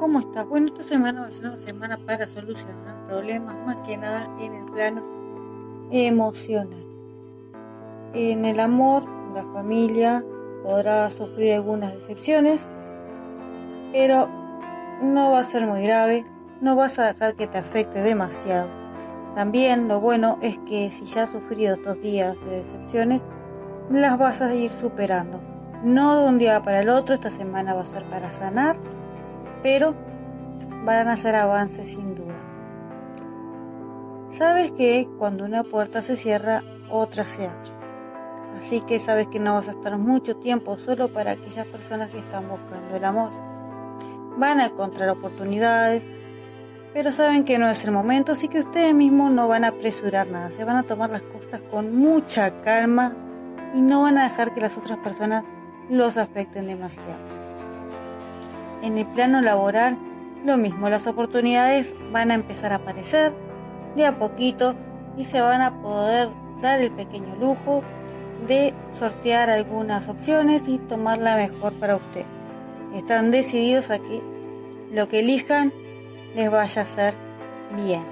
Bueno, esta semana va a ser una semana para solucionar problemas, más que nada en el plano emocional. En el amor, la familia podrá sufrir algunas decepciones, pero no va a ser muy grave, no vas a dejar que te afecte demasiado. También lo bueno es que si ya has sufrido estos días de decepciones, las vas a ir superando. No de un día para el otro, esta semana va a ser para sanar, pero van a hacer avances sin duda. Sabes que cuando una puerta se cierra, otra se abre. Así que sabes que no vas a estar mucho tiempo solo para aquellas personas que están buscando el amor. Van a encontrar oportunidades, pero saben que no es el momento, así que ustedes mismos no van a apresurar nada, se van a tomar las cosas con mucha calma y no van a dejar que las otras personas los afecten demasiado. En el plano laboral, lo mismo, las oportunidades van a empezar a aparecer de a poquito y se van a poder dar el pequeño lujo de sortear algunas opciones y tomar la mejor para ustedes. Están decididos a que lo que elijan les vaya a hacer bien.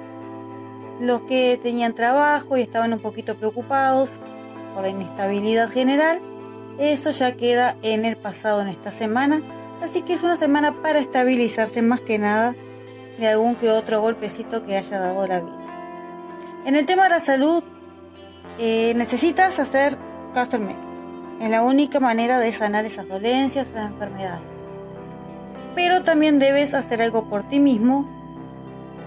Los que tenían trabajo y estaban un poquito preocupados por la inestabilidad general, eso ya queda en el pasado en esta semana Así que es una semana para estabilizarse más que nada de algún que otro golpecito que haya dado la vida. En el tema de la salud, eh, necesitas hacer caso al médico. Es la única manera de sanar esas dolencias, esas enfermedades. Pero también debes hacer algo por ti mismo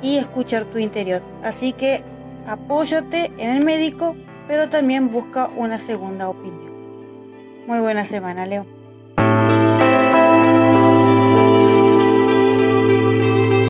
y escuchar tu interior. Así que apóyate en el médico, pero también busca una segunda opinión. Muy buena semana, Leo.